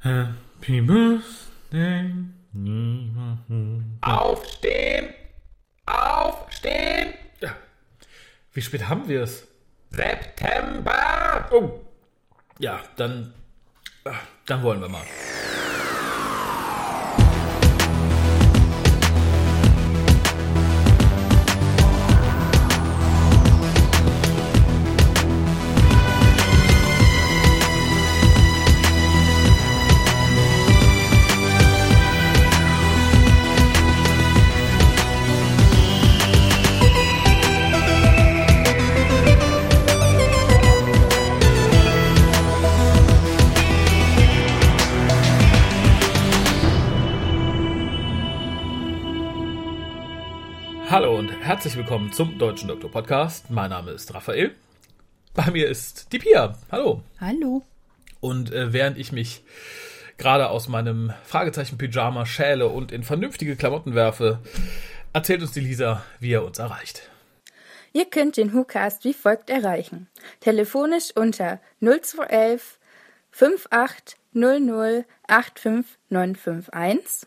Happy Birthday. Aufstehen! Aufstehen! Ja. Wie spät haben wir es? September! Oh. Ja, dann, äh, dann wollen wir mal. Willkommen zum Deutschen Doktor Podcast. Mein Name ist Raphael. Bei mir ist die Pia. Hallo. Hallo. Und äh, während ich mich gerade aus meinem Fragezeichen-Pyjama schäle und in vernünftige Klamotten werfe, erzählt uns die Lisa, wie er uns erreicht. Ihr könnt den WhoCast wie folgt erreichen. Telefonisch unter 0211 5800 85951.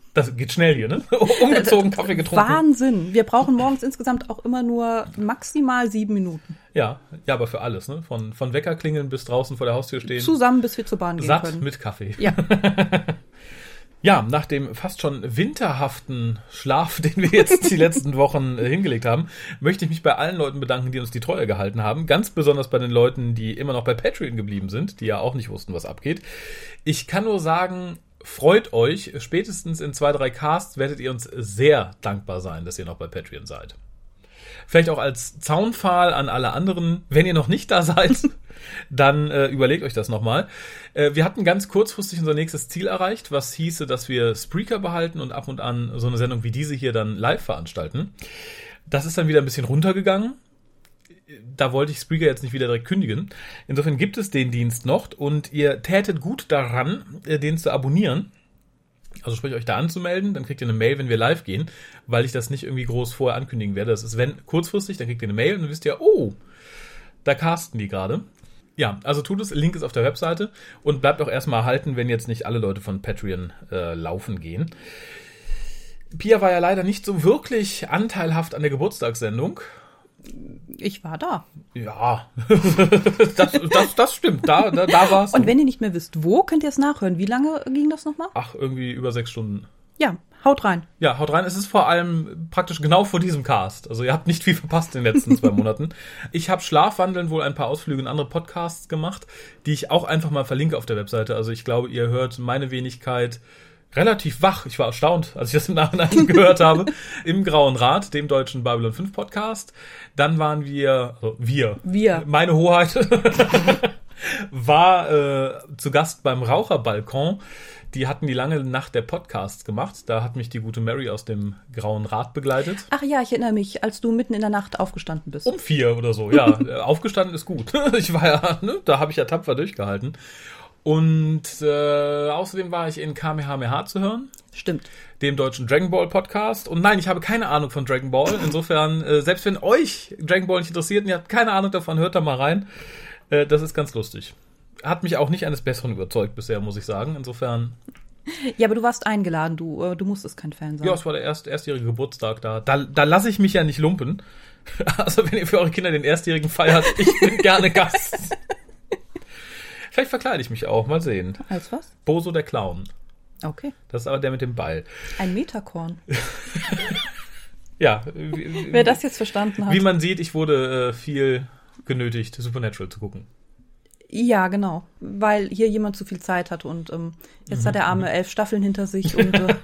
Das geht schnell hier, ne? Umgezogen, Kaffee getrunken. Wahnsinn. Wir brauchen morgens insgesamt auch immer nur maximal sieben Minuten. Ja, ja, aber für alles, ne? Von, von Weckerklingeln bis draußen vor der Haustür stehen. Zusammen, bis wir zur Bahn gehen Satt können. mit Kaffee. Ja. Ja, nach dem fast schon winterhaften Schlaf, den wir jetzt die letzten Wochen äh, hingelegt haben, möchte ich mich bei allen Leuten bedanken, die uns die Treue gehalten haben. Ganz besonders bei den Leuten, die immer noch bei Patreon geblieben sind, die ja auch nicht wussten, was abgeht. Ich kann nur sagen, freut euch. Spätestens in zwei, drei Casts werdet ihr uns sehr dankbar sein, dass ihr noch bei Patreon seid. Vielleicht auch als Zaunpfahl an alle anderen, wenn ihr noch nicht da seid, dann äh, überlegt euch das nochmal. Äh, wir hatten ganz kurzfristig unser nächstes Ziel erreicht, was hieße, dass wir Spreaker behalten und ab und an so eine Sendung wie diese hier dann live veranstalten. Das ist dann wieder ein bisschen runtergegangen. Da wollte ich Spreaker jetzt nicht wieder direkt kündigen. Insofern gibt es den Dienst noch und ihr tätet gut daran, äh, den zu abonnieren. Also sprich euch da anzumelden, dann kriegt ihr eine Mail, wenn wir live gehen, weil ich das nicht irgendwie groß vorher ankündigen werde. Das ist wenn kurzfristig, dann kriegt ihr eine Mail und dann wisst ihr, oh, da casten die gerade. Ja, also tut es, Link ist auf der Webseite und bleibt auch erstmal erhalten, wenn jetzt nicht alle Leute von Patreon äh, laufen gehen. Pia war ja leider nicht so wirklich anteilhaft an der Geburtstagssendung. Ich war da. Ja, das, das, das stimmt, da, da, da war's. Und wenn ihr nicht mehr wisst, wo, könnt ihr es nachhören. Wie lange ging das nochmal? Ach, irgendwie über sechs Stunden. Ja, haut rein. Ja, haut rein. Es ist vor allem praktisch genau vor diesem Cast. Also ihr habt nicht viel verpasst in den letzten zwei Monaten. Ich habe Schlafwandeln wohl ein paar Ausflüge in andere Podcasts gemacht, die ich auch einfach mal verlinke auf der Webseite. Also ich glaube, ihr hört meine Wenigkeit relativ wach. Ich war erstaunt, als ich das im Nachhinein gehört habe. Im Grauen Rat, dem deutschen Babylon 5 Podcast. Dann waren wir, also wir, Wir. meine Hoheit, war äh, zu Gast beim Raucherbalkon. Die hatten die lange Nacht der Podcasts gemacht. Da hat mich die gute Mary aus dem Grauen Rat begleitet. Ach ja, ich erinnere mich, als du mitten in der Nacht aufgestanden bist. Um vier oder so, ja. Aufgestanden ist gut. Ich war ja, ne, da habe ich ja tapfer durchgehalten. Und äh, außerdem war ich in Kamehameha zu hören, Stimmt. dem deutschen Dragon Ball Podcast. Und nein, ich habe keine Ahnung von Dragon Ball. Insofern, äh, selbst wenn euch Dragon Ball nicht interessiert und ihr habt keine Ahnung davon, hört da mal rein. Äh, das ist ganz lustig. Hat mich auch nicht eines Besseren überzeugt bisher, muss ich sagen. Insofern, Ja, aber du warst eingeladen, du, äh, du musstest kein Fan sein. ja, es war der erst, erstjährige Geburtstag da. Da, da lasse ich mich ja nicht lumpen. Also wenn ihr für eure Kinder den erstjährigen feiert, ich bin gerne Gast. Vielleicht verkleide ich mich auch, mal sehen. Als was? Boso der Clown. Okay. Das ist aber der mit dem Ball. Ein Metakorn. Ja, wie, Wer das jetzt verstanden hat. wie man sieht, ich wurde äh, viel genötigt, Supernatural zu gucken. Ja, genau. Weil hier jemand zu viel Zeit hat und ähm, jetzt hat der Mhm. Arme elf Staffeln hinter sich und äh,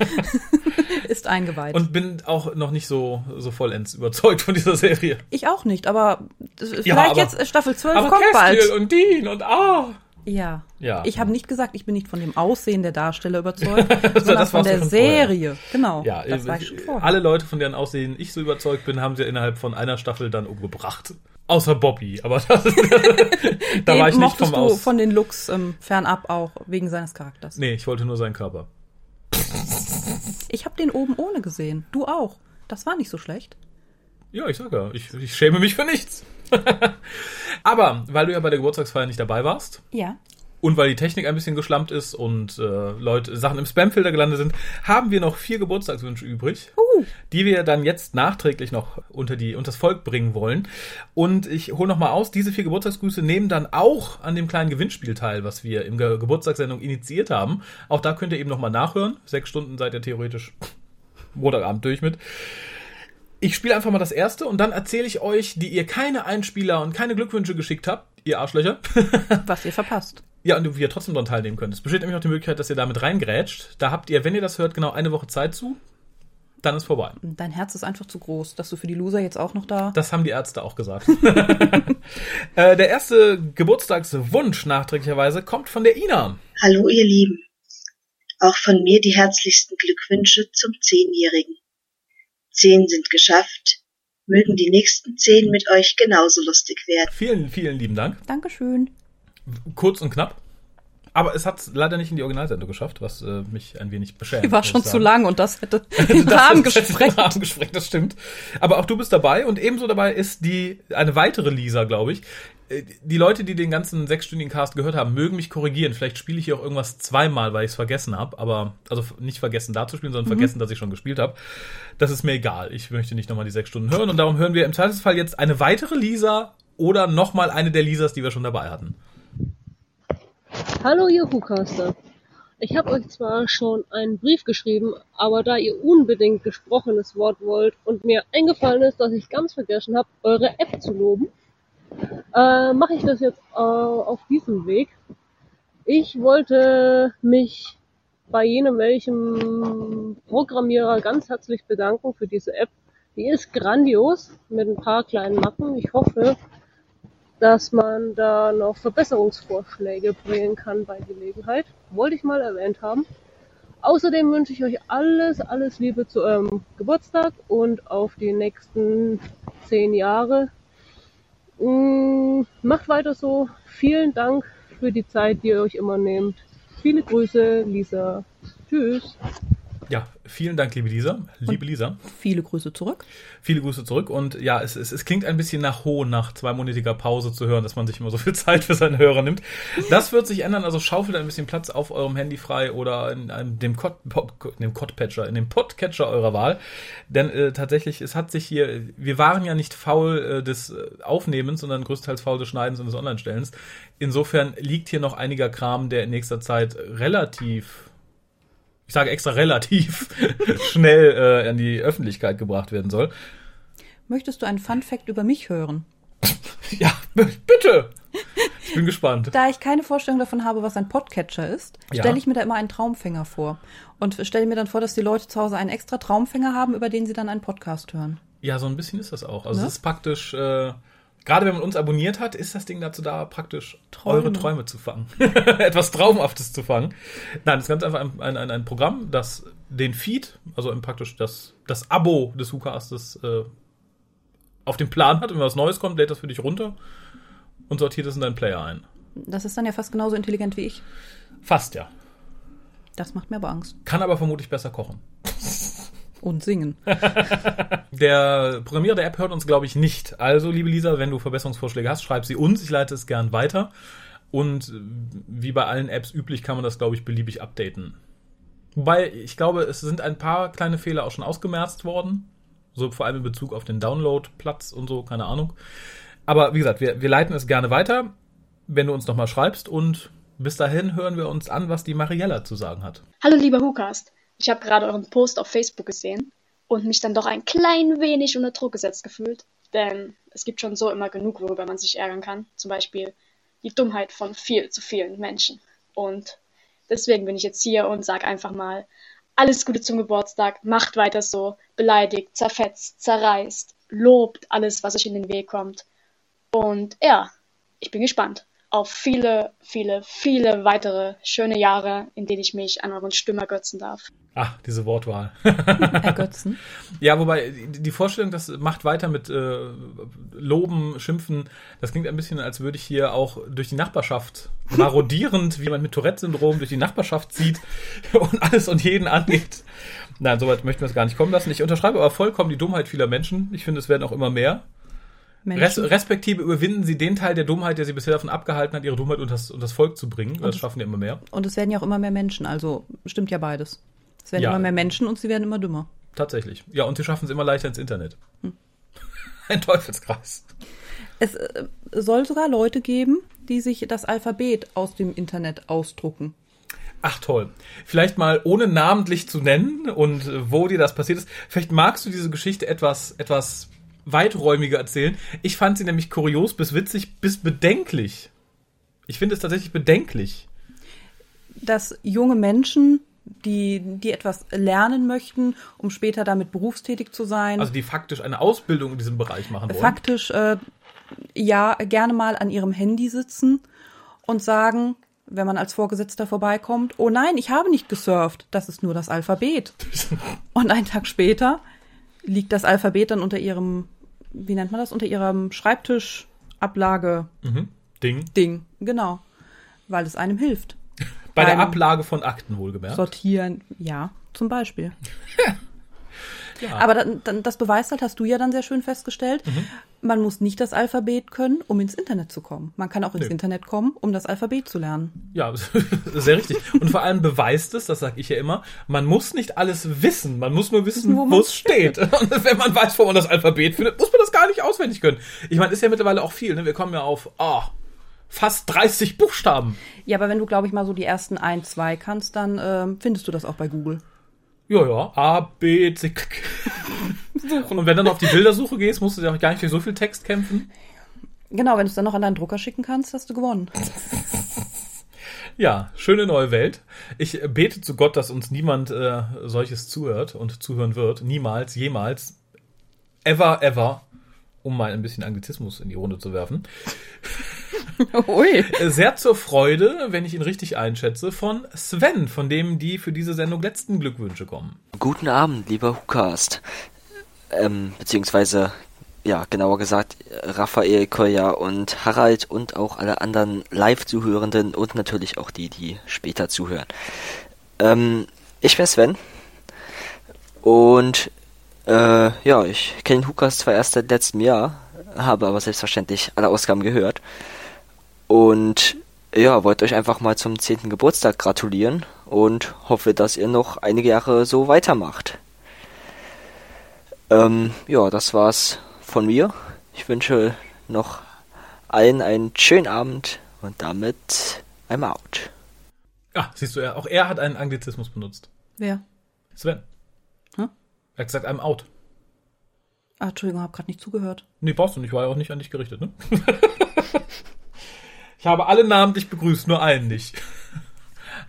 ist eingeweiht. Und bin auch noch nicht so, so vollends überzeugt von dieser Serie. ich auch nicht, aber Ja, vielleicht aber- jetzt äh, Staffel 12 Aber kommt Castiel bald. und Dean und ah. Ja. Ja. Ich habe nicht gesagt, ich bin nicht von dem Aussehen der Darsteller überzeugt, das sondern von der schon vorher. Serie. Genau. Ja, das äh, war ich schon vorher. alle Leute, von deren Aussehen ich so überzeugt bin, haben sie innerhalb von einer Staffel dann umgebracht. Außer Bobby, aber das, da war ich nicht vom du Aus. von den Looks ähm, fernab auch wegen seines Charakters. Nee, ich wollte nur seinen Körper. Ich habe den oben ohne gesehen. Du auch. Das war nicht so schlecht. Ja, ich sag ja, ich, ich schäme mich für nichts. aber weil du ja bei der Geburtstagsfeier nicht dabei warst, Ja. Und weil die Technik ein bisschen geschlampt ist und äh, Leute Sachen im Spamfilter gelandet sind, haben wir noch vier Geburtstagswünsche übrig, Uh. die wir dann jetzt nachträglich noch unter die unter das Volk bringen wollen. Und ich hole noch mal aus, diese vier Geburtstagsgrüße nehmen dann auch an dem kleinen Gewinnspiel teil, was wir im Ge Geburtstagssendung initiiert haben. Auch da könnt ihr eben noch mal nachhören. Sechs Stunden seid ihr theoretisch Montagabend durch mit. Ich spiele einfach mal das erste und dann erzähle ich euch, die ihr keine Einspieler und keine Glückwünsche geschickt habt, ihr Arschlöcher. Was ihr verpasst. Ja, und wie ihr trotzdem daran teilnehmen könnt. Es besteht nämlich noch die Möglichkeit, dass ihr damit reingrätscht. Da habt ihr, wenn ihr das hört, genau eine Woche Zeit zu. Dann ist vorbei. Dein Herz ist einfach zu groß, dass du für die Loser jetzt auch noch da. Das haben die Ärzte auch gesagt. äh, der erste Geburtstagswunsch nachträglicherweise kommt von der Ina. Hallo ihr Lieben. Auch von mir die herzlichsten Glückwünsche zum Zehnjährigen. Zehn sind geschafft. Mögen die nächsten zehn mit euch genauso lustig werden. Vielen, vielen lieben Dank. Dankeschön. Kurz und knapp. Aber es hat leider nicht in die Originalsendung geschafft, was äh, mich ein wenig beschämt. Die war schon zu lang und das hätte den Das Rahmen gesprengt. den Rahmen gesprengt, das stimmt. Aber auch du bist dabei und ebenso dabei ist die eine weitere Lisa, glaube ich. Äh, Die Leute, die den ganzen sechsstündigen Cast gehört haben, mögen mich korrigieren. Vielleicht spiele ich hier auch irgendwas zweimal, weil ich es vergessen habe. Aber also nicht vergessen da zu spielen, sondern Mhm. vergessen, dass ich schon gespielt habe. Das ist mir egal. Ich möchte nicht nochmal die sechs Stunden hören und darum hören wir im Zweifelsfall jetzt eine weitere Lisa oder nochmal eine der Lisas, die wir schon dabei hatten. Hallo ihr Hucaster. Ich habe euch zwar schon einen Brief geschrieben, aber da ihr unbedingt gesprochenes Wort wollt und mir eingefallen ist, dass ich ganz vergessen habe, eure App zu loben, äh, mache ich das jetzt äh, auf diesem Weg. Ich wollte mich bei jenem welchem Programmierer ganz herzlich bedanken für diese App. Die ist grandios mit ein paar kleinen Macken. Ich hoffe, dass man da noch Verbesserungsvorschläge bringen kann bei Gelegenheit. Wollte ich mal erwähnt haben. Außerdem wünsche ich euch alles, alles Liebe zu eurem Geburtstag und auf die nächsten zehn Jahre. Mm, Macht weiter so. Vielen Dank für die Zeit, die ihr euch immer nehmt. Viele Grüße, Lisa. Tschüss. Ja, vielen Dank, liebe Lisa. Liebe Lisa. Viele Grüße zurück. Viele Grüße zurück und ja, es, es, es klingt ein bisschen nach Hohn, nach zweimonatiger Pause zu hören, dass man sich immer so viel Zeit für seine Hörer nimmt. Das wird sich ändern, also schaufelt ein bisschen Platz auf eurem Handy frei oder in einem, dem, Cod, in dem Codpatcher, in dem Podcatcher eurer Wahl. Denn äh, tatsächlich, es hat sich hier, wir waren ja nicht faul äh, des äh, Aufnehmens, sondern größtenteils faul des Schneidens und des Online-Stellens. Insofern liegt hier noch einiger Kram, der in nächster Zeit relativ ich sage extra relativ schnell äh, an die Öffentlichkeit gebracht werden soll. Möchtest du einen Fun Fact über mich hören? Ja, bitte. Ich bin gespannt. Da ich keine Vorstellung davon habe, was ein Podcatcher ist, Ja. stelle ich mir da immer einen Traumfänger vor. Und stelle mir dann vor, dass die Leute zu Hause einen extra Traumfänger haben, über den sie dann einen Podcast hören. Ja, so ein bisschen ist das auch. Also Ne? es ist praktisch, äh, gerade wenn man uns abonniert hat, ist das Ding dazu da, praktisch Träume. eure Träume zu fangen. Etwas Traumhaftes zu fangen. Nein, es ist ganz einfach ein, ein, ein, Programm, das den Feed, also im praktisch das, das Abo des WhoCastes äh, auf dem Plan hat. Und wenn was Neues kommt, lädt das für dich runter und sortiert es in deinen Player ein. Das ist dann ja fast genauso intelligent wie ich. Fast ja. Das macht mir aber Angst. Kann aber vermutlich besser kochen. Und singen. Der Programmierer der App hört uns, glaube ich, nicht. Also, liebe Lisa, wenn du Verbesserungsvorschläge hast, schreib sie uns. Ich leite es gern weiter. Und äh, wie bei allen Apps üblich, kann man das, glaube ich, beliebig updaten. Wobei, ich glaube, es sind ein paar kleine Fehler auch schon ausgemerzt worden. So vor allem in Bezug auf den Download-Platz und so, keine Ahnung. Aber wie gesagt, wir, wir leiten es gerne weiter, wenn du uns nochmal schreibst. Und bis dahin hören wir uns an, was die Mariella zu sagen hat. Hallo lieber Hukast, ich habe gerade euren Post auf Facebook gesehen und mich dann doch ein klein wenig unter Druck gesetzt gefühlt, denn es gibt schon so immer genug, worüber man sich ärgern kann, zum Beispiel die Dummheit von viel zu vielen Menschen. Und deswegen bin ich jetzt hier und sage einfach mal, alles Gute zum Geburtstag, macht weiter so, beleidigt, zerfetzt, zerreißt, lobt alles, was euch in den Weg kommt. Und ja, ich bin gespannt. auf viele, viele, viele weitere schöne Jahre, in denen ich mich an euren Stimmen ergötzen darf. Ah, diese Wortwahl. Ergötzen. ja, wobei die Vorstellung, das macht weiter mit äh, Loben, Schimpfen, das klingt ein bisschen, als würde ich hier auch durch die Nachbarschaft marodierend, wie man mit Tourette-Syndrom durch die Nachbarschaft zieht und alles und jeden angeht. Nein, soweit möchten wir es gar nicht kommen lassen. Ich unterschreibe aber vollkommen die Dummheit vieler Menschen. Ich finde, es werden auch immer mehr. Res respektive überwinden sie den Teil der Dummheit, der sie bisher davon abgehalten hat, ihre Dummheit unter das, unter das Volk zu bringen. Das schaffen ja immer mehr. Und es werden ja auch immer mehr Menschen, also stimmt ja beides. Es werden Ja. immer mehr Menschen und sie werden immer dümmer. Tatsächlich. Ja, und sie schaffen es immer leichter ins Internet. Ein Teufelskreis. Es äh, soll sogar Leute geben, die sich das Alphabet aus dem Internet ausdrucken. Ach toll. Vielleicht mal ohne namentlich zu nennen und äh, wo dir das passiert ist. Vielleicht magst du diese Geschichte etwas, etwas weiträumiger erzählen. Ich fand sie nämlich kurios bis witzig bis bedenklich. Ich finde es tatsächlich bedenklich. Dass junge Menschen, die, die etwas lernen möchten, um später damit berufstätig zu sein, Also die faktisch eine Ausbildung in diesem Bereich machen wollen. faktisch äh, ja gerne mal an ihrem Handy sitzen und sagen, wenn man als Vorgesetzter vorbeikommt, oh nein, ich habe nicht gesurft, das ist nur das Alphabet. und einen Tag später liegt das Alphabet dann unter ihrem, wie nennt man das, unter ihrem Schreibtischablage-Ding, Ding. genau, weil es einem hilft. Bei der Ablage von Akten wohlgemerkt. Sortieren, ja, zum Beispiel. Ja. Aber dann, dann, das beweist halt, hast du ja dann sehr schön festgestellt, Mhm. man muss nicht das Alphabet können, um ins Internet zu kommen. Man kann auch ins Nö. Internet kommen, um das Alphabet zu lernen. Ja, sehr richtig. Und vor allem beweist es, das sage ich ja immer, man muss nicht alles wissen, man muss nur wissen, wo es steht. Und wenn man weiß, wo man das Alphabet findet, muss man das gar nicht auswendig können. Ich meine, ist ja mittlerweile auch viel. Ne? Wir kommen ja auf oh, fast 30 Buchstaben. Ja, aber wenn du, glaube ich, mal so die ersten ein, zwei kannst, dann ähm, findest du das auch bei Google. Ja, ja, A, B, C. Und wenn du dann auf die Bildersuche gehst, musst du ja auch gar nicht für so viel Text kämpfen. Genau, wenn du es dann noch an deinen Drucker schicken kannst, hast du gewonnen. Ja, schöne neue Welt. Ich bete zu Gott, dass uns niemand äh, solches zuhört und zuhören wird. Niemals, jemals. Ever, ever. Um mal ein bisschen Anglizismus in die Runde zu werfen. Ui. Sehr zur Freude, wenn ich ihn richtig einschätze, von Sven, von dem die für diese Sendung letzten Glückwünsche kommen. Guten Abend, lieber Hukast. Ähm, beziehungsweise, ja, genauer gesagt, Raphael, Kolja und Harald und auch alle anderen Live-Zuhörenden und natürlich auch die, die später zuhören. Ähm, ich bin Sven. Und, äh, ja, ich kenne Hukast zwar erst seit letztem Jahr, habe aber selbstverständlich alle Ausgaben gehört. Und, ja, wollte euch einfach mal zum 10. Geburtstag gratulieren und hoffe, dass ihr noch einige Jahre so weitermacht. Ähm, ja, das war's von mir. Ich wünsche noch allen einen schönen Abend und damit I'm out. Ah, siehst du, auch er hat einen Anglizismus benutzt. Wer? Sven. Hä? Er hat gesagt, I'm out. Ah, Entschuldigung, hab gerade nicht zugehört. Nee, brauchst du nicht, war ja auch nicht an dich gerichtet, ne? ich habe alle namentlich begrüßt, nur einen nicht.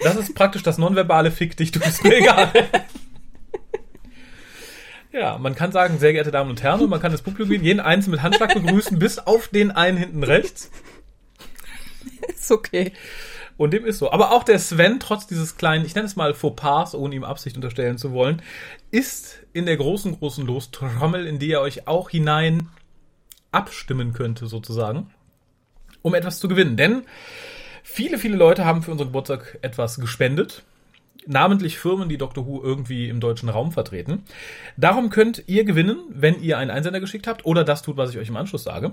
Das ist praktisch das nonverbale Fick dich, du bist mir egal. Ja, man kann sagen, sehr geehrte Damen und Herren, und man kann das Publikum jeden Einzelnen mit Handschlag begrüßen, bis auf den einen hinten rechts. Ist okay. Und dem ist so. Aber auch der Sven, trotz dieses kleinen, ich nenne es mal Fauxpas, ohne ihm Absicht unterstellen zu wollen, ist in der großen, großen Lostrommel, in die er euch auch hinein abstimmen könnte, sozusagen, um etwas zu gewinnen. Denn viele, viele Leute haben für unseren Geburtstag etwas gespendet. Namentlich Firmen, die Dr. Who irgendwie im deutschen Raum vertreten. Darum könnt ihr gewinnen, wenn ihr einen Einsender geschickt habt oder das tut, was ich euch im Anschluss sage.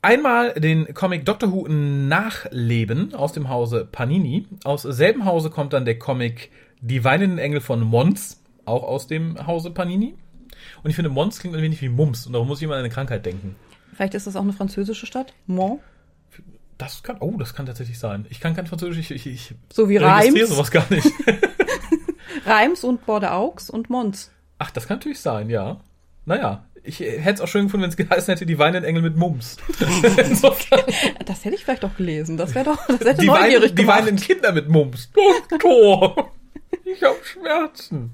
Einmal den Comic Doctor Who Nachleben aus dem Hause Panini. Aus selben Hause kommt dann der Comic Die weinenden Engel von Mons, auch aus dem Hause Panini. Und ich finde, Mons klingt ein wenig wie Mums und darum muss ich immer an eine Krankheit denken. Vielleicht ist das auch eine französische Stadt. Mont. Das kann, oh, das kann tatsächlich sein. Ich kann kein Französisch, ich, ich, ich So wie registriere Reims. sowas gar nicht. Reims und Bordeaux und Mons. Ach, das kann natürlich sein, ja. Naja, ich hätte es auch schön gefunden, wenn es geheißen hätte, die weinenden Engel mit Mums. Das hätte ich vielleicht auch gelesen. Das wäre doch, das hätte die, neugierig weinen, die weinenden Kinder mit Mums. Doktor, ich habe Schmerzen.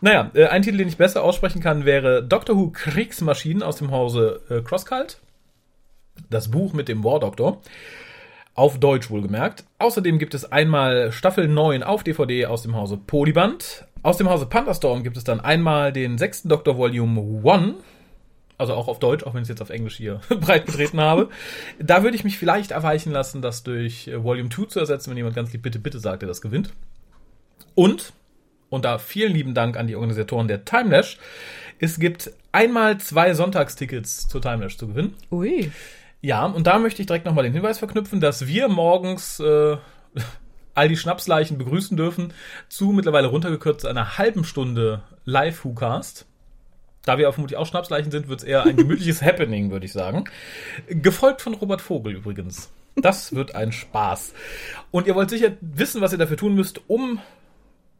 Naja, äh, ein Titel, den ich besser aussprechen kann, wäre Doctor Who Kriegsmaschinen aus dem Hause äh, Crosscult. Das Buch mit dem War Doctor. Auf Deutsch wohlgemerkt. Außerdem gibt es einmal Staffel 9 auf DVD aus dem Hause Polyband. Aus dem Hause Pandastorm gibt es dann einmal den sechsten Doctor Volume 1. Also auch auf Deutsch, auch wenn ich es jetzt auf Englisch hier breit getreten habe. Da würde ich mich vielleicht erweichen lassen, das durch äh, Volume 2 zu ersetzen, wenn jemand ganz lieb bitte, bitte sagt, der das gewinnt. Und, und da vielen lieben Dank an die Organisatoren der Timelash, es gibt einmal zwei Sonntagstickets zur Timelash zu gewinnen. Ui. Ja, und da möchte ich direkt nochmal den Hinweis verknüpfen, dass wir morgens äh, all die Schnapsleichen begrüßen dürfen zu mittlerweile runtergekürzt einer halben Stunde Live-WhoCast. Da wir vermutlich auch Schnapsleichen sind, wird es eher ein gemütliches Happening, würde ich sagen. Gefolgt von Robert Vogel übrigens. Das wird ein Spaß. Und ihr wollt sicher wissen, was ihr dafür tun müsst, um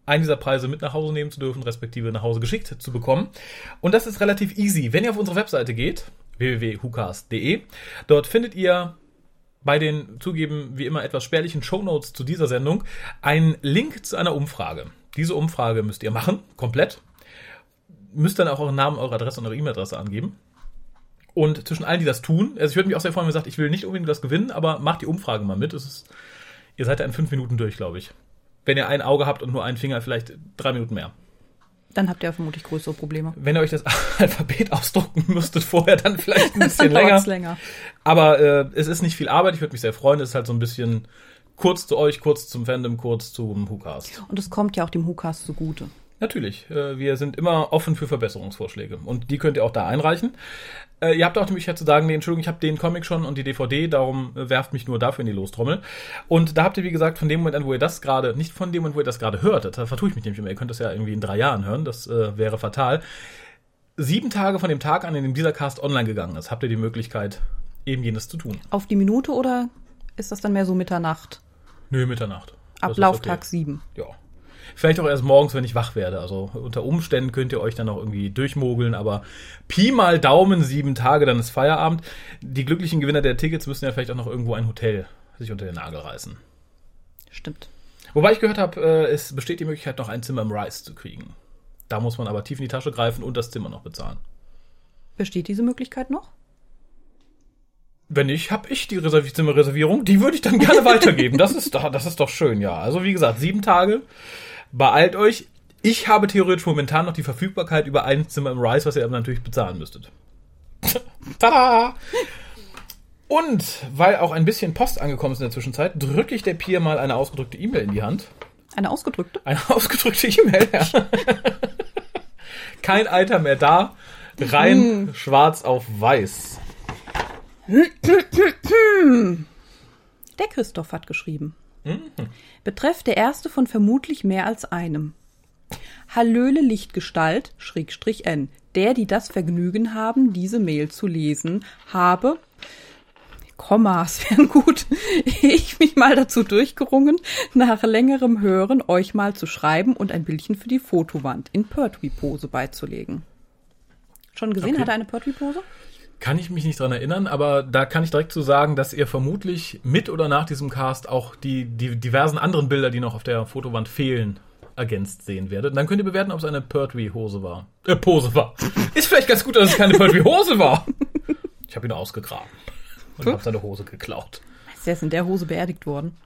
einen dieser Preise mit nach Hause nehmen zu dürfen, respektive nach Hause geschickt zu bekommen. Und das ist relativ easy. Wenn ihr auf unsere Webseite geht, www.hucast.de, dort findet ihr bei den zugeben wie immer etwas spärlichen Shownotes zu dieser Sendung einen Link zu einer Umfrage. Diese Umfrage müsst ihr machen, komplett. Müsst dann auch euren Namen, eure Adresse und eure E-Mail-Adresse angeben. Und zwischen allen, die das tun, also ich würde mich auch sehr freuen, wenn ihr sagt, ich will nicht unbedingt das gewinnen, aber macht die Umfrage mal mit. Ist, ihr seid da in fünf Minuten durch, glaube ich. Wenn ihr ein Auge habt und nur einen Finger, vielleicht drei Minuten mehr. Dann habt ihr vermutlich größere Probleme. Wenn ihr euch das Alphabet ausdrucken müsstet vorher, dann vielleicht ein bisschen länger. länger. Aber äh, es ist nicht viel Arbeit, ich würde mich sehr freuen. Es ist halt so ein bisschen kurz zu euch, kurz zum Fandom, kurz zum WhoCast. Und es kommt ja auch dem WhoCast zugute. Natürlich, äh, wir sind immer offen für Verbesserungsvorschläge und die könnt ihr auch da einreichen. Äh, ihr habt auch die Möglichkeit zu sagen, nee, Entschuldigung, ich habe den Comic schon und die DVD, darum äh, werft mich nur dafür in die Lostrommel. Und da habt ihr, wie gesagt, von dem Moment an, wo ihr das gerade, nicht von dem Moment, wo ihr das gerade hört, da vertue ich mich nämlich immer, ihr könnt das ja irgendwie in drei Jahren hören, das äh, wäre fatal. Sieben Tage von dem Tag an, in dem dieser Cast online gegangen ist, habt ihr die Möglichkeit, eben jenes zu tun. Auf die Minute oder ist das dann mehr so Mitternacht? Nö, Mitternacht. Das Ab ist Lauftag okay. 7. Ja. Vielleicht auch erst morgens, wenn ich wach werde. Also unter Umständen könnt ihr euch dann noch irgendwie durchmogeln, aber Pi mal Daumen, sieben Tage, dann ist Feierabend. Die glücklichen Gewinner der Tickets müssen ja vielleicht auch noch irgendwo ein Hotel sich unter den Nagel reißen. Stimmt. Wobei ich gehört habe, äh, es besteht die Möglichkeit, noch ein Zimmer im Rice zu kriegen. Da muss man aber tief in die Tasche greifen und das Zimmer noch bezahlen. Besteht diese Möglichkeit noch? Wenn nicht, habe ich die Reserv Zimmerreservierung. Die würde ich dann gerne weitergeben. Das ist, doch, das ist doch schön, ja. Also wie gesagt, sieben Tage. Beeilt euch. Ich habe theoretisch momentan noch die Verfügbarkeit über ein Zimmer im Rise, was ihr aber natürlich bezahlen müsstet. Tada! Und weil auch ein bisschen Post angekommen ist in der Zwischenzeit, drücke ich der Pier mal eine ausgedrückte E-Mail in die Hand. Eine ausgedrückte? Eine ausgedrückte E-Mail, ja. Kein Alter mehr da. Rein schwarz auf weiß. Der Christoph hat geschrieben. Betreff der erste von vermutlich mehr als einem. Hallöle Lichtgestalt, Schrägstrich N. Der, die das Vergnügen haben, diese Mail zu lesen, habe, Kommas wären gut, ich mich mal dazu durchgerungen, nach längerem Hören euch mal zu schreiben und ein Bildchen für die Fotowand in Pertwee-Pose beizulegen. Schon gesehen, Okay. hat er eine Pertwee-Pose? Kann ich mich nicht dran erinnern, aber da kann ich direkt zu sagen, dass ihr vermutlich mit oder nach diesem Cast auch die, die diversen anderen Bilder, die noch auf der Fotowand fehlen, ergänzt sehen werdet. Und dann könnt ihr bewerten, ob es eine Pertwee-Hose war. Äh, Pose war. Ist vielleicht ganz gut, dass es keine Pertwee-Hose war. Ich habe ihn ausgegraben und habe seine Hose geklaut. Ist er ist in der Hose beerdigt worden?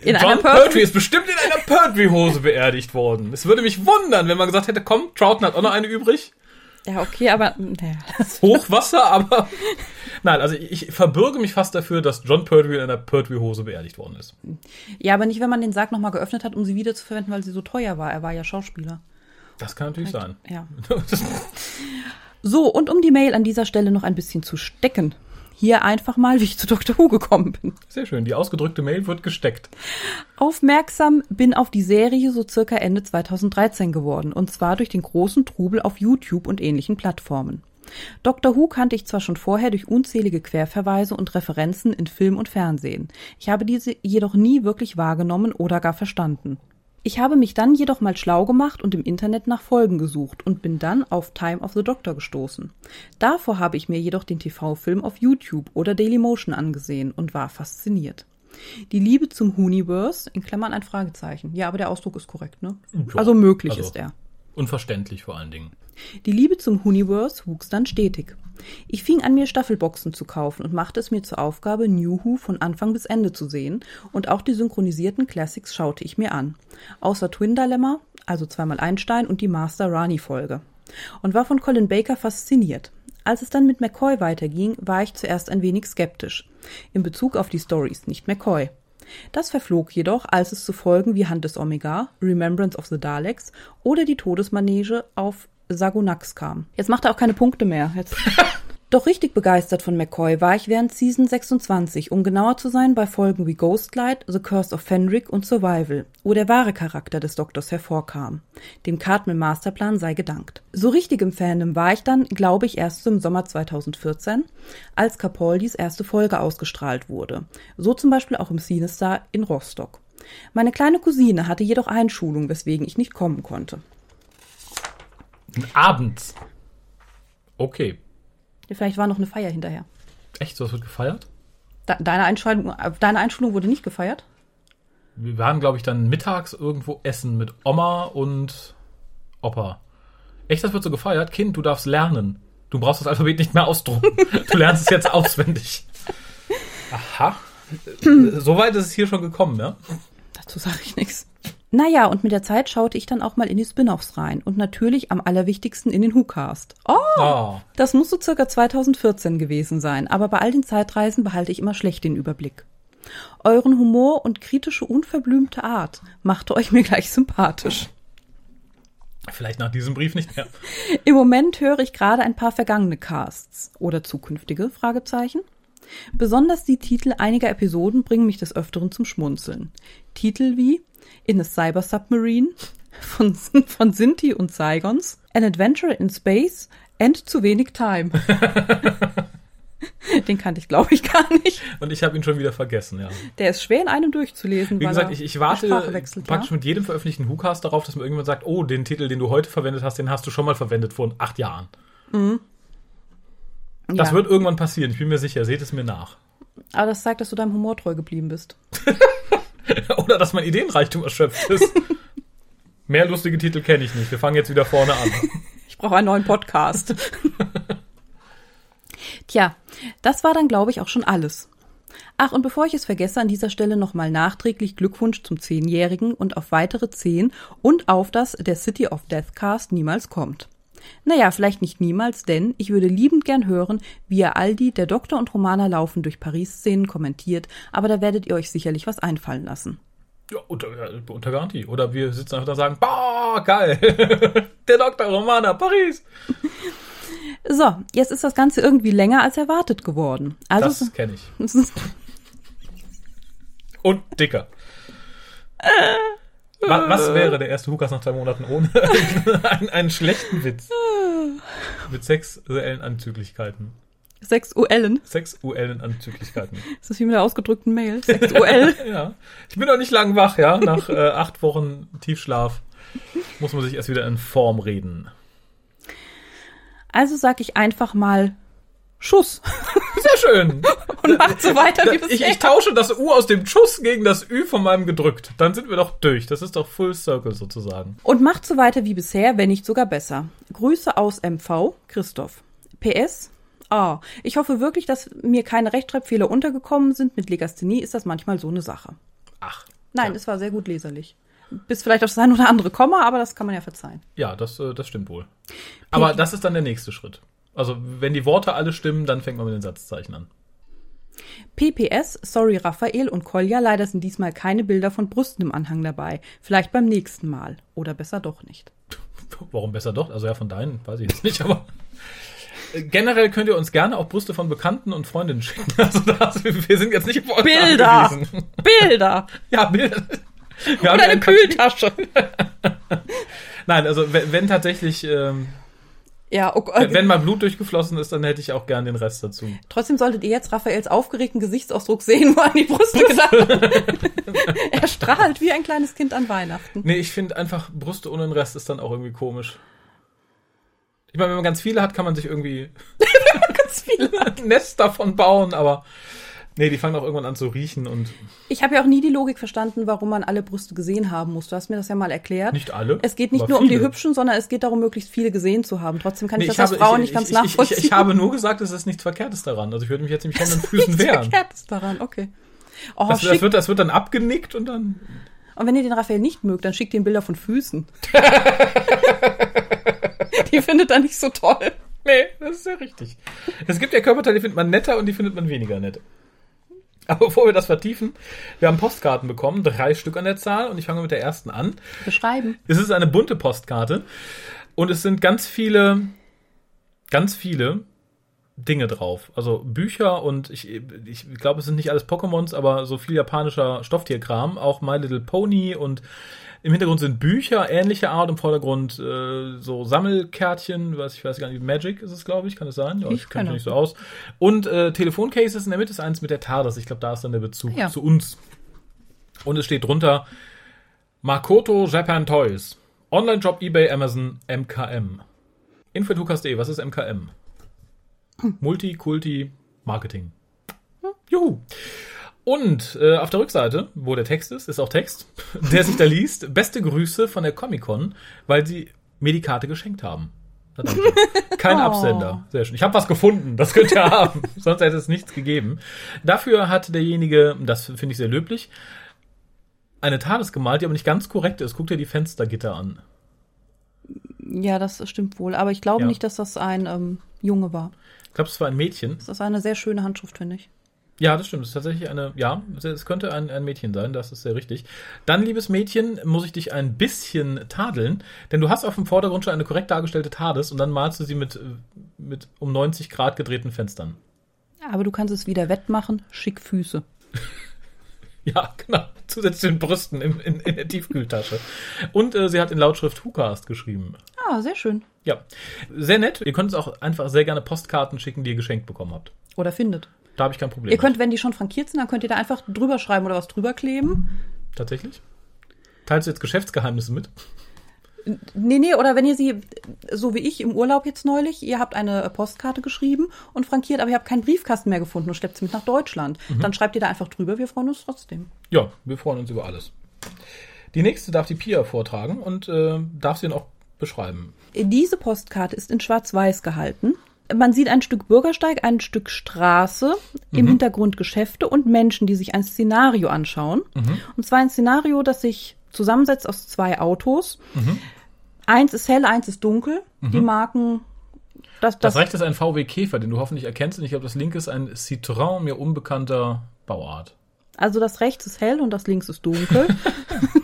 In John einer Pertwee Pertwee? ist bestimmt in einer Pertwee-Hose beerdigt worden. Es würde mich wundern, wenn man gesagt hätte, komm, Troughton hat auch noch eine übrig. Ja, okay, aber naja, Hochwasser, aber nein, also ich verbürge mich fast dafür, dass John Pertwee in einer Pertwee-Hose beerdigt worden ist. ja, aber nicht, wenn man den Sarg nochmal geöffnet hat, um sie wieder zu verwenden, weil sie so teuer war. Er war ja Schauspieler. Das kann natürlich sein. Ja. So, und um die Mail an dieser Stelle noch ein bisschen zu stecken. Hier einfach mal, wie ich zu Dr. Who gekommen bin. Sehr schön, die ausgedrückte Mail wird gesteckt. Aufmerksam bin auf die Serie so circa Ende 2013 geworden, und zwar durch den großen Trubel auf YouTube und ähnlichen Plattformen. Dr. Who kannte ich zwar schon vorher durch unzählige Querverweise und Referenzen in Film und Fernsehen. Ich habe diese jedoch nie wirklich wahrgenommen oder gar verstanden. Ich habe mich dann jedoch mal schlau gemacht und im Internet nach Folgen gesucht und bin dann auf Time of the Doctor gestoßen. Davor habe ich mir jedoch den TV-Film auf YouTube oder Dailymotion angesehen und war fasziniert. Die Liebe zum Hooniverse, in Klammern ein Fragezeichen. Ja, aber der Ausdruck ist korrekt, ne? Ja, also möglich also- ist er. Unverständlich vor allen Dingen. Die Liebe zum Universe wuchs dann stetig. Ich fing an, mir Staffelboxen zu kaufen und machte es mir zur Aufgabe, New Who von Anfang bis Ende zu sehen und auch die synchronisierten Classics schaute ich mir an. Außer Twin Dilemma, also zweimal Einstein und die Master Rani Folge. Und war von Colin Baker fasziniert. Als es dann mit McCoy weiterging, war ich zuerst ein wenig skeptisch. In Bezug auf die Stories, nicht McCoy. Das verflog jedoch, als es zu Folgen wie Hand des Omega, Remembrance of the Daleks oder die Todesmanege auf Sagonax kam. Jetzt macht er auch keine Punkte mehr. Jetzt. Doch richtig begeistert von McCoy war ich während Season 26, um genauer zu sein bei Folgen wie Ghostlight, The Curse of Fenric und Survival, wo der wahre Charakter des Doktors hervorkam. Dem Cartman Masterplan sei gedankt. So richtig im Fandom war ich dann, glaube ich, erst im Sommer 2014, als Capaldis erste Folge ausgestrahlt wurde. So zum Beispiel auch im Cinestar in Rostock. Meine kleine Cousine hatte jedoch Einschulung, weswegen ich nicht kommen konnte. Abends. Okay. Vielleicht war noch eine Feier hinterher. Echt, sowas wird gefeiert? De deine, Einschulung, deine Einschulung wurde nicht gefeiert? Wir waren, glaube ich, dann mittags irgendwo essen mit Oma und Opa. Echt, das wird so gefeiert? Kind, du darfst lernen. Du brauchst das Alphabet nicht mehr ausdrucken. Du lernst es jetzt auswendig. Aha. Soweit ist es hier schon gekommen, ja? Dazu sage ich nichts. Naja, und mit der Zeit schaute ich dann auch mal in die Spin-offs rein und natürlich am allerwichtigsten in den WhoCast. Oh, Oh. das muss so circa 2014 gewesen sein, aber bei all den Zeitreisen behalte ich immer schlecht den Überblick. Euren Humor und kritische, unverblümte Art machte euch mir gleich sympathisch. Vielleicht nach diesem Brief nicht mehr. Im Moment höre ich gerade ein paar vergangene Casts oder zukünftige Fragezeichen. Besonders die Titel einiger Episoden bringen mich des Öfteren zum Schmunzeln. Titel wie In a Cyber Submarine von, von Sinti und Saigons, An Adventure in Space and Zu wenig Time. Den kannte ich, glaube ich, gar nicht. Und ich habe ihn schon wieder vergessen, ja. Der ist schwer in einem durchzulesen. Wie gesagt, ich, ich warte praktisch ja? mit jedem veröffentlichten WhoCast darauf, dass mir irgendjemand sagt, oh, den Titel, den du heute verwendet hast, den hast du schon mal verwendet vor acht Jahren. Das Ja. wird irgendwann passieren, ich bin mir sicher, seht es mir nach. Aber das zeigt, dass du deinem Humor treu geblieben bist. Oder dass mein Ideenreichtum erschöpft ist. Mehr lustige Titel kenne ich nicht. Wir fangen jetzt wieder vorne an. Ich brauche einen neuen Podcast. Tja, das war dann, glaube ich, auch schon alles. Ach, und bevor ich es vergesse, an dieser Stelle nochmal nachträglich Glückwunsch zum Zehnjährigen und auf weitere zehn und auf das der City of Death Cast niemals kommt. Naja, vielleicht nicht niemals, denn ich würde liebend gern hören, wie ihr all die der Doktor und Romana laufen durch Paris-Szenen kommentiert, aber da werdet ihr euch sicherlich was einfallen lassen. Ja, unter, äh, unter Garantie. Oder wir sitzen einfach da und sagen, boah, geil. Der Dr. Romana, Paris. So, jetzt ist das Ganze irgendwie länger als erwartet geworden. Also, Das kenne ich. Und dicker. Was, was wäre der erste Lukas nach zwei Monaten ohne einen, einen schlechten Witz? Mit sexuellen Anzüglichkeiten. sexuellen. Sexuellen Anzüglichkeiten. Ist das wie mit der ausgedrückten Mail? Sexuell. Ja. Ich bin noch nicht lang wach, ja. Nach äh, acht Wochen Tiefschlaf muss man sich erst wieder in Form reden. Also sag ich einfach mal Schuss Sehr schön. und macht so weiter wie Ich, bisher. ich tausche das U aus dem Schuss gegen das Ü von meinem gedrückt. Dann sind wir doch durch. Das ist doch Full Circle sozusagen. Und macht so weiter wie bisher, wenn nicht sogar besser. Grüße aus MV, Christoph. PS. Ah, ich hoffe wirklich, dass mir keine Rechtschreibfehler untergekommen sind. Mit Legasthenie ist das manchmal so eine Sache. Ach. Nein, es war sehr gut leserlich. Bis vielleicht auf das ein oder andere Komma, aber das kann man ja verzeihen. Ja, das, äh, das stimmt wohl. Aber das ist dann der nächste Schritt. Also, wenn die Worte alle stimmen, dann fängt man mit den Satzzeichen an. PPS, sorry Raphael und Kolja, leider sind diesmal keine Bilder von Brüsten im Anhang dabei. Vielleicht beim nächsten Mal. Oder besser doch nicht. Warum besser doch? Also ja, von deinen, weiß ich jetzt nicht, aber äh, generell könnt ihr uns gerne auch Brüste von Bekannten und Freundinnen schicken. Also das, wir sind jetzt nicht auf Bilder! angewiesen. Bilder! Ja, Bilder. Wir Oder eine ein- Kühltasche. Nein, also wenn, wenn tatsächlich, ähm, Ja, oh Gott. wenn mal Blut durchgeflossen ist, dann hätte ich auch gern den Rest dazu. Trotzdem solltet ihr jetzt Raphaels aufgeregten Gesichtsausdruck sehen, wo er an die Brüste gedacht hat. er strahlt wie ein kleines Kind an Weihnachten. Nee, ich finde einfach Brüste ohne den Rest ist dann auch irgendwie komisch. Ich meine, wenn man ganz viele hat, kann man sich irgendwie Ganz viele. ein Nest davon bauen, aber Nee, die fangen auch irgendwann an zu riechen und Ich habe ja auch nie die Logik verstanden, warum man alle Brüste gesehen haben muss. Du hast mir das ja mal erklärt. nicht alle. Es geht nicht nur um die viele. hübschen, sondern es geht darum, möglichst viele gesehen zu haben. Trotzdem kann Nee, ich das als Frau nicht ganz ich, nachvollziehen. Ich, ich, habe nur gesagt, es ist nichts Verkehrtes daran. Also ich würde mich jetzt nämlich Händen und Füßen Nichts wehren. Verkehrtes daran, okay. Oh, Das, das, wird, das wird dann abgenickt und dann. Und wenn ihr den Raphael nicht mögt, dann schickt ihm Bilder von Füßen. die findet er nicht so toll. Nee, das ist ja richtig. Es gibt ja Körperteile, die findet man netter und die findet man weniger nett. Aber bevor wir das vertiefen, wir haben Postkarten bekommen, drei Stück an der Zahl und ich fange mit der ersten an. Beschreiben. Es ist eine bunte Postkarte und es sind ganz viele, ganz viele Dinge drauf. Also Bücher und ich, ich glaube, es sind nicht alles Pokémons, aber so viel japanischer Stofftierkram, auch My Little Pony und im Hintergrund sind Bücher ähnlicher Art, im Vordergrund äh, so Sammelkärtchen, was ich weiß gar nicht, Magic ist es, glaube ich, kann es sein? Ja, Ich ich kenne mich nicht so aus. Und äh, Telefoncases in der Mitte ist eins mit der TARDIS. Ich glaube, da ist dann der Bezug Ja. zu uns. Und es steht drunter Makoto Japan Toys. Online-Shop, eBay, Amazon, MKM. Info.hukas.de, was ist MKM? Multi, Kulti, Marketing. Juhu. Und äh, auf der Rückseite, wo der Text ist, ist auch Text, der sich da liest. Beste Grüße von der Comic-Con, weil sie mir die Karte geschenkt haben. Kein Oh. Absender. Sehr schön. Ich habe was gefunden, das könnt ihr haben. Sonst hätte es nichts gegeben. Dafür hat derjenige, das finde ich sehr löblich, eine TARDIS gemalt, die aber nicht ganz korrekt ist. Guck dir die Fenstergitter an. Ja, das stimmt wohl. Aber ich glaube Ja. nicht, dass das ein ähm, Junge war. Ich glaube, es war ein Mädchen. Das ist eine sehr schöne Handschrift, finde ich. Ja, das stimmt. Es ist tatsächlich eine, ja, es könnte ein, ein Mädchen sein, das ist sehr richtig. Dann, liebes Mädchen, muss ich dich ein bisschen tadeln, denn du hast auf dem Vordergrund schon eine korrekt dargestellte TARDIS und dann malst du sie mit, mit um 90 Grad gedrehten Fenstern. Aber du kannst es wieder wettmachen. Schick Füße. Ja, genau. Zusätzlich zu den Brüsten in, in, in der Tiefkühltasche. Und äh, sie hat in Lautschrift WhoCast geschrieben. Ah, sehr schön. Ja, sehr nett. Ihr könnt uns auch einfach sehr gerne Postkarten schicken, die ihr geschenkt bekommen habt. Oder findet. Da habe ich kein Problem. Ihr könnt, wenn die schon frankiert sind, dann könnt ihr da einfach drüber schreiben oder was drüber kleben. mit. Tatsächlich? Teilst du jetzt Geschäftsgeheimnisse mit? Nee, nee, oder wenn ihr sie, so wie ich im Urlaub jetzt neulich, ihr habt eine Postkarte geschrieben und frankiert, aber ihr habt keinen Briefkasten mehr gefunden und schleppt sie mit nach Deutschland. Dann schreibt ihr da einfach drüber, wir freuen uns trotzdem. Ja, wir freuen uns über alles. Die nächste darf die Pia vortragen und äh, darf sie dann auch beschreiben. Diese Postkarte ist in Schwarz-Weiß gehalten. Man sieht ein Stück Bürgersteig, ein Stück Straße, im Hintergrund Geschäfte und Menschen, die sich ein Szenario anschauen. Und zwar ein Szenario, das sich zusammensetzt aus zwei Autos. Eins ist hell, eins ist dunkel. Die Marken, das, Das das, rechte ist ein VW Käfer, den du hoffentlich erkennst. Und ich glaube, das linke ist ein Citroën, mir unbekannter Bauart. also das rechts ist hell und das links ist dunkel.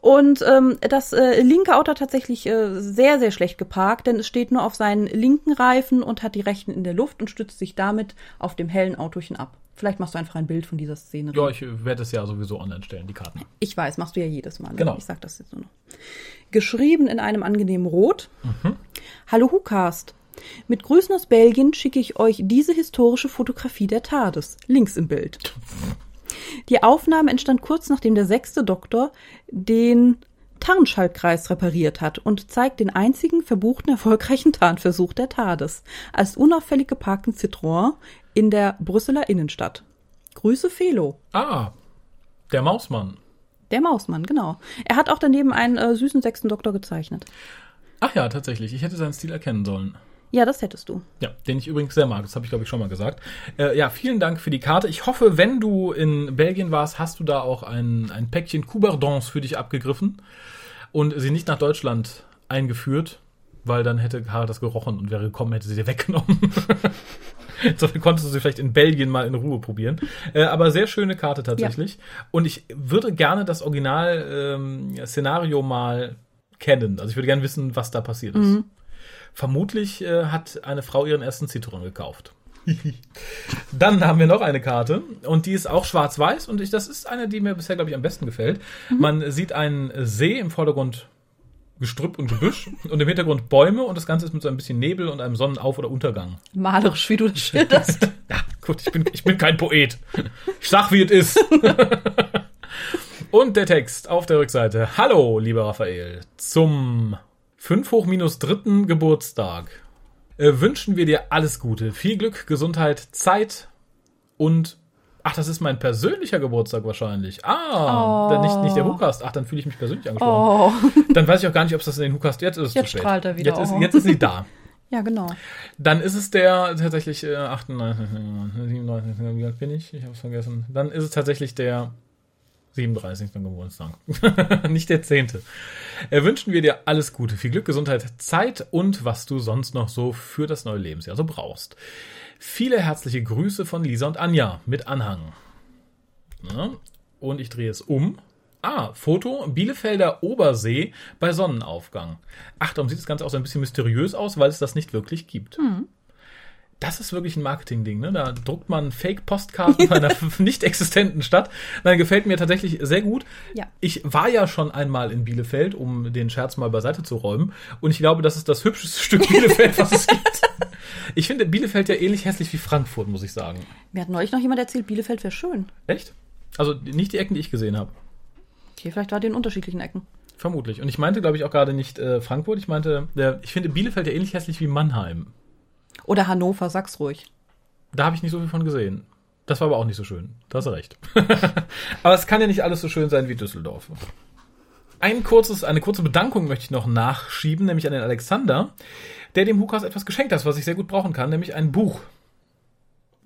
Und ähm, das äh, linke Auto hat tatsächlich äh, sehr, sehr schlecht geparkt, denn es steht nur auf seinen linken Reifen und hat die rechten in der Luft und stützt sich damit auf dem hellen Autochen ab. Vielleicht machst du einfach ein Bild von dieser Szene. Ja, ich werde es ja sowieso online stellen, die Karten. Ich weiß, machst du ja jedes Mal. Ne? Genau. Ich sag das jetzt nur noch. Geschrieben in einem angenehmen Rot. Hallo Hukast. Mit Grüßen aus Belgien schicke ich euch diese historische Fotografie der TARDIS. Links im Bild. Die Aufnahme entstand kurz nachdem der sechste Doktor den Tarnschaltkreis repariert hat und zeigt den einzigen verbuchten erfolgreichen Tarnversuch der TARDIS als unauffällig geparkten Citroën in der Brüsseler Innenstadt. Grüße Felo. Ah, der Mausmann. Der Mausmann, genau. Er hat auch daneben einen äh, süßen sechsten Doktor gezeichnet. Ach ja, tatsächlich. Ich hätte seinen Stil erkennen sollen. Ja, das hättest du. Ja, den ich übrigens sehr mag. Das habe ich, glaube ich, schon mal gesagt. Äh, ja, vielen Dank für die Karte. Ich hoffe, wenn du in Belgien warst, hast du da auch ein, ein Päckchen Coubardons für dich abgegriffen und sie nicht nach Deutschland eingeführt, weil dann hätte Harald das gerochen und wäre gekommen, hätte sie dir weggenommen. so konntest du sie vielleicht in Belgien mal in Ruhe probieren. Äh, aber sehr schöne Karte tatsächlich. Und ich würde gerne das Original-Szenario mal kennen. Also ich würde gerne wissen, was da passiert ist. Vermutlich äh, hat eine Frau ihren ersten Citroën gekauft. Dann haben wir noch eine Karte und die ist auch schwarz-weiß und ich, das ist eine, die mir bisher, glaube ich, am besten gefällt. Man sieht einen See im Vordergrund Gestrüpp und Gebüsch und im Hintergrund Bäume und das Ganze ist mit so ein bisschen Nebel und einem Sonnenauf- oder Untergang. Malerisch, wie du das schilderst. Ja, gut, ich bin, ich bin kein Poet. Ich sag, wie es ist. Und der Text auf der Rückseite. Hallo, lieber Raphael. Zum 5 hoch minus dritten Geburtstag äh, wünschen wir dir alles Gute. Viel Glück, Gesundheit, Zeit Und ach, das ist mein persönlicher Geburtstag wahrscheinlich. Ah, dann nicht, nicht der Hukast. Ach, dann fühle ich mich persönlich angesprochen. Oh. Dann weiß ich auch gar nicht, ob es das in den Hukast jetzt ist. Jetzt strahlt er wieder. Jetzt ist, Oh. jetzt ist sie da. Ja, genau. Dann ist es der tatsächlich äh, 98, 97, wie alt bin ich? Ich habe es vergessen. Dann ist es tatsächlich der 37. Geburtstag. Nicht der 10. Äh, wünschen wir dir alles Gute, viel Glück, Gesundheit, Zeit und was du sonst noch so für das neue Lebensjahr so brauchst. Viele herzliche Grüße von Lisa und Anja mit Anhang. Ja, und ich drehe es um. Ah, Foto Bielefelder Obersee bei Sonnenaufgang. Ach, darum sieht das Ganze auch so ein bisschen mysteriös aus, weil es das nicht wirklich gibt. Das ist wirklich ein Marketing-Ding, ne? Da druckt man Fake-Postkarten von einer nicht existenten Stadt. Nein, gefällt mir tatsächlich sehr gut. Ja. Ich war ja schon einmal in Bielefeld, um den Scherz mal beiseite zu räumen. Und ich glaube, das ist das hübscheste Stück Bielefeld, was es gibt. Ich finde Bielefeld ja ähnlich hässlich wie Frankfurt, muss ich sagen. Mir hat neulich noch jemand erzählt, Bielefeld wäre schön. Echt? Also nicht die Ecken, die ich gesehen habe. Okay, vielleicht war die in unterschiedlichen Ecken. Vermutlich. Und ich meinte, glaube ich, auch gerade nicht äh, Frankfurt. Ich meinte, äh, ich finde Bielefeld ja ähnlich hässlich wie Mannheim. Oder Hannover, sag's ruhig. Da habe ich nicht so viel von gesehen. Das war aber auch nicht so schön. Da hast du recht. aber es kann ja nicht alles so schön sein wie Düsseldorf. Ein kurzes, eine kurze Bedankung möchte ich noch nachschieben, nämlich an den Alexander, der dem Hukas etwas geschenkt hat, was ich sehr gut brauchen kann, nämlich ein Buch.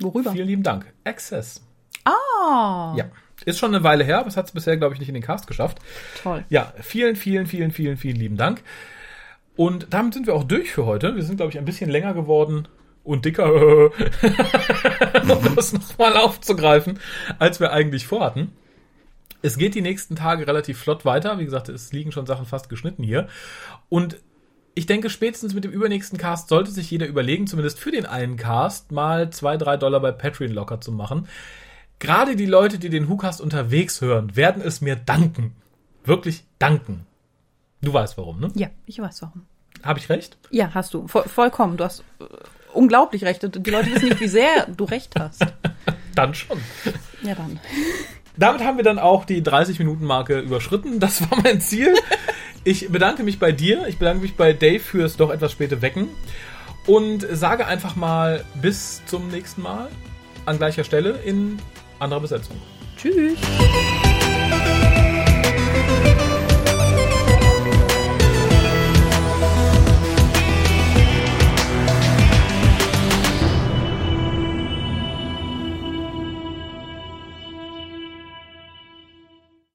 Worüber? Vielen lieben Dank. Access. Ah, Ja. Ist schon eine Weile her, aber es hat es bisher, glaube ich, nicht in den Cast geschafft. toll. Ja, vielen, vielen, vielen, vielen, vielen lieben Dank. Und damit sind wir auch durch für heute. Wir sind, glaube ich, ein bisschen länger geworden und dicker, um das nochmal aufzugreifen, als wir eigentlich vorhatten. Es geht die nächsten Tage relativ flott weiter. Wie gesagt, es liegen schon Sachen fast geschnitten hier. Und ich denke, spätestens mit dem übernächsten Cast sollte sich jeder überlegen, zumindest für den einen Cast, mal zwei, drei Dollar bei Patreon locker zu machen. Gerade die Leute, die den WhoCast unterwegs hören, werden es mir danken. Wirklich danken. Du weißt warum, ne? Ja, ich weiß warum. Habe ich recht? Ja, hast du. Voll, vollkommen. Du hast äh, unglaublich recht. Die Leute wissen nicht, wie sehr du recht hast. Dann schon. Ja, dann. Damit haben wir dann auch die 30-Minuten-Marke überschritten. Das war mein Ziel. Ich bedanke mich bei dir. Ich bedanke mich bei Dave fürs doch etwas späte Wecken. Und sage einfach mal bis zum nächsten Mal an gleicher Stelle in anderer Besetzung. Tschüss.